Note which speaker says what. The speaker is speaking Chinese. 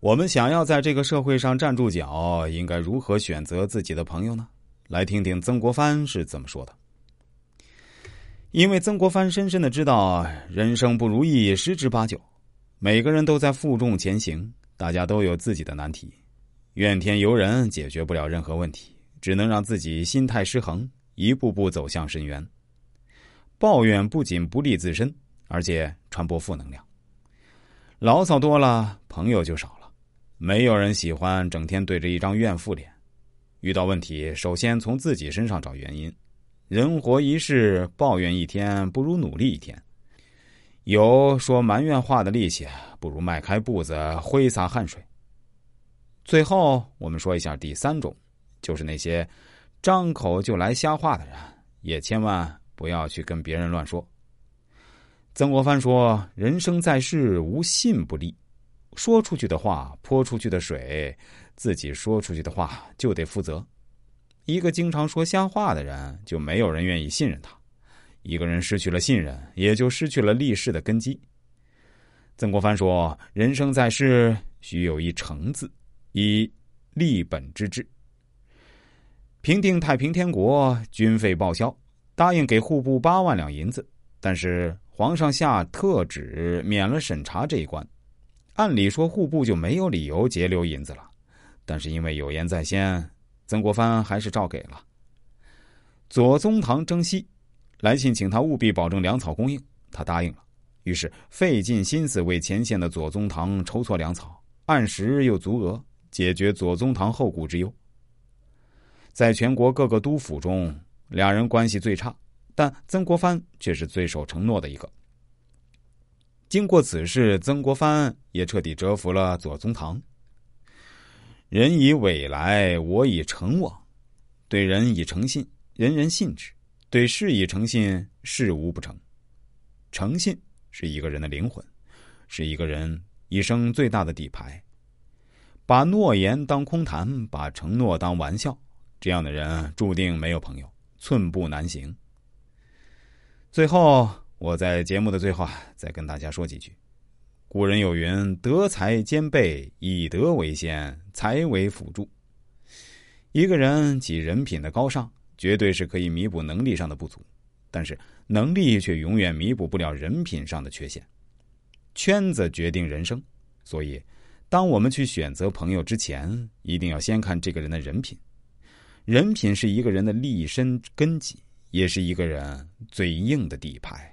Speaker 1: 我们想要在这个社会上站住脚，应该如何选择自己的朋友呢？来听听曾国藩是怎么说的。因为曾国藩深深的知道，人生不如意十之八九，每个人都在负重前行，大家都有自己的难题，怨天尤人解决不了任何问题，只能让自己心态失衡，一步步走向深渊。抱怨不仅不利自身，而且传播负能量。牢骚多了，朋友就少了。没有人喜欢整天对着一张怨妇脸。遇到问题，首先从自己身上找原因。人活一世，抱怨一天不如努力一天。有说埋怨话的力气，不如迈开步子挥洒汗水。最后，我们说一下第三种，就是那些张口就来瞎话的人，也千万不要去跟别人乱说。曾国藩说：“人生在世，无信不立。”说出去的话，泼出去的水，自己说出去的话就得负责。一个经常说瞎话的人，就没有人愿意信任他。一个人失去了信任，也就失去了立世的根基。曾国藩说：“人生在世，须有一诚字，以立本之志。”平定太平天国，军费报销，答应给户部八万两银子，但是皇上下特旨免了审查这一关。按理说户部就没有理由截留银子了，但是因为有言在先，曾国藩还是照给了。左宗棠征西，来信请他务必保证粮草供应，他答应了。于是费尽心思为前线的左宗棠筹措粮草，按时又足额，解决左宗棠后顾之忧。在全国各个督府中，两人关系最差，但曾国藩却是最守承诺的一个。经过此事，曾国藩也彻底折服了左宗棠。人以伪来，我以诚往。对人以诚信，人人信之；对事以诚信，事无不成。诚信是一个人的灵魂，是一个人一生最大的底牌。把诺言当空谈，把承诺当玩笑，这样的人注定没有朋友，寸步难行。最后。我在节目的最后啊，再跟大家说几句。古人有云：“德才兼备，以德为先，才为辅助。”一个人及人品的高尚，绝对是可以弥补能力上的不足，但是能力却永远弥补不了人品上的缺陷。圈子决定人生，所以当我们去选择朋友之前，一定要先看这个人的人品。人品是一个人的立身根基，也是一个人最硬的底牌。